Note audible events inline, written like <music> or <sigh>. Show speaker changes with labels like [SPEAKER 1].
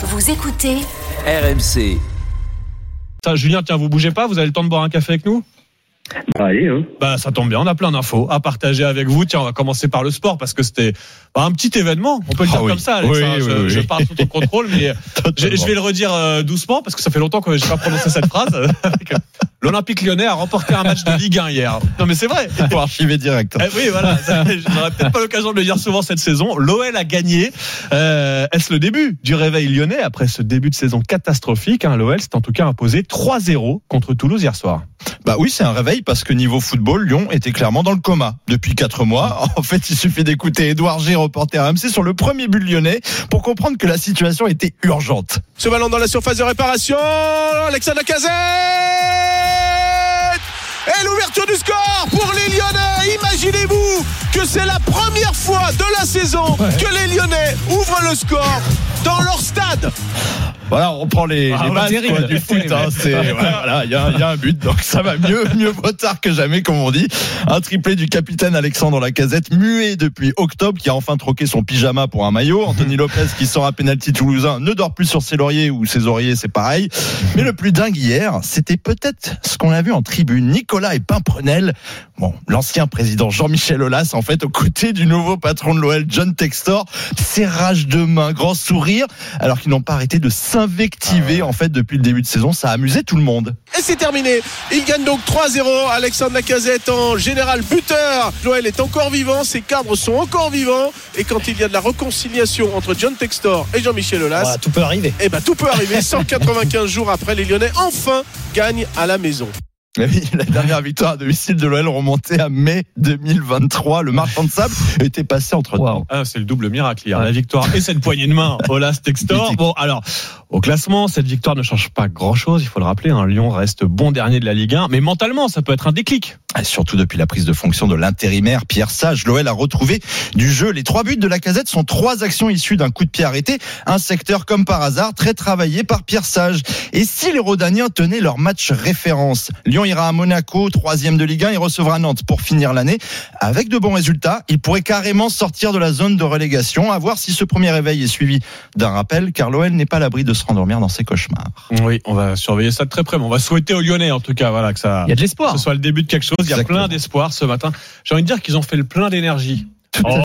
[SPEAKER 1] Vous écoutez
[SPEAKER 2] RMC.
[SPEAKER 3] Ça, Julien, tiens, vous bougez pas, vous avez le temps de boire un café avec nous?
[SPEAKER 4] Bah, allez, hein.
[SPEAKER 3] Bah, ça tombe bien, on a plein d'infos à partager avec vous. Tiens, on va commencer par le sport parce que c'était bah, un petit événement. On peut le
[SPEAKER 5] Ah
[SPEAKER 3] dire comme ça, Alex.
[SPEAKER 5] Oui,
[SPEAKER 3] hein.
[SPEAKER 5] oui,
[SPEAKER 3] je, je parle sous ton contrôle, mais <laughs> je, je vais le redire euh, doucement parce que ça fait longtemps que j'ai pas prononcé cette phrase. <laughs> Euh, L'Olympique lyonnais a remporté un match de Ligue 1 hier. Non, mais c'est vrai.
[SPEAKER 5] Pour archiver direct.
[SPEAKER 3] Eh oui, voilà. <laughs> J'aurais peut-être pas l'occasion de le dire souvent cette saison. L'OL a gagné. Euh, Est-ce le début du réveil lyonnais après ce début de saison catastrophique hein, L'OL s'est en tout cas imposé 3-0 contre Toulouse hier soir.
[SPEAKER 5] Bah oui, c'est un réveil parce que niveau football, Lyon était clairement dans le coma depuis quatre mois. <laughs> En fait, il suffit d'écouter Édouard G, reporter RMC, sur le premier but lyonnais pour comprendre que la situation était urgente.
[SPEAKER 6] Ce ballon dans la surface de réparation. Alexandre Lacazette Et l'ouverture du score pour les Lyonnais. Imaginez-vous que c'est la première fois de la saison que les Lyonnais ouvrent le score dans leur stade.
[SPEAKER 5] Voilà, on reprend les,
[SPEAKER 3] Ah
[SPEAKER 5] les bases quoi, du foot. hein. C'est voilà, il y, a il y a un but, donc ça va mieux, <laughs> mieux vaut tard que jamais, comme on dit. Un triplé du capitaine Alexandre Lacazette, muet depuis octobre, qui a enfin troqué son pyjama pour un maillot. Anthony <laughs> Lopez, qui sort un penalty toulousain, ne dort plus sur ses lauriers ou ses oreillers, c'est pareil. Mais le plus dingue hier, c'était peut-être ce qu'on a vu en tribune. Nicolas et Pimprenel, bon, l'ancien président Jean-Michel Aulas, en fait, aux côtés du nouveau patron de l'OL, John Textor, serrage de main, grand sourire, alors qu'ils n'ont pas arrêté de s'invectiver, en fait, depuis le début de saison. Ça a amusé tout le monde.
[SPEAKER 6] Et c'est terminé. Il gagne donc 3-0. Alexandre Lacazette en général buteur. Joël est encore vivant. Ses cadres sont encore vivants. Et quand il y a de la réconciliation entre John Textor et Jean-Michel Aulas,
[SPEAKER 7] tout peut arriver.
[SPEAKER 6] eh ben tout peut arriver. <laughs> 195 jours après, les Lyonnais enfin gagnent à la maison.
[SPEAKER 5] Oui, la dernière victoire à domicile de l'OL remontait à mai 2023. Le marchand de sable était passé entre temps.
[SPEAKER 3] Ah, c'est le double miracle hier. La victoire et cette poignée de main. Olas Textor. Bon, alors, au classement, cette victoire ne change pas grand chose. Il faut le rappeler. Un Lyon reste bon dernier de la Ligue 1. Mais mentalement, ça peut être un déclic.
[SPEAKER 5] Et surtout depuis la prise de fonction de l'intérimaire Pierre Sage, l'OL a retrouvé du jeu. Les trois buts de la casette sont trois actions issues d'un coup de pied arrêté. Un secteur comme par hasard, très travaillé par Pierre Sage. Et si les Rodaniens tenaient leur match référence, Lyon ira à Monaco, troisième de Ligue 1, il recevra Nantes pour finir l'année. Avec de bons résultats, il pourrait carrément sortir de la zone de relégation. À voir si ce premier réveil est suivi d'un rappel, car l'OL n'est pas à l'abri de se rendormir dans ses cauchemars.
[SPEAKER 3] Oui, on va surveiller ça de très près. Mais on va souhaiter aux Lyonnais, en tout cas, voilà, que ça,
[SPEAKER 7] Il y a de l'espoir.
[SPEAKER 3] ce soit le début de quelque chose. Il y a plein d'espoir ce matin. J'ai envie de dire qu'ils ont fait le plein d'énergie. Oh,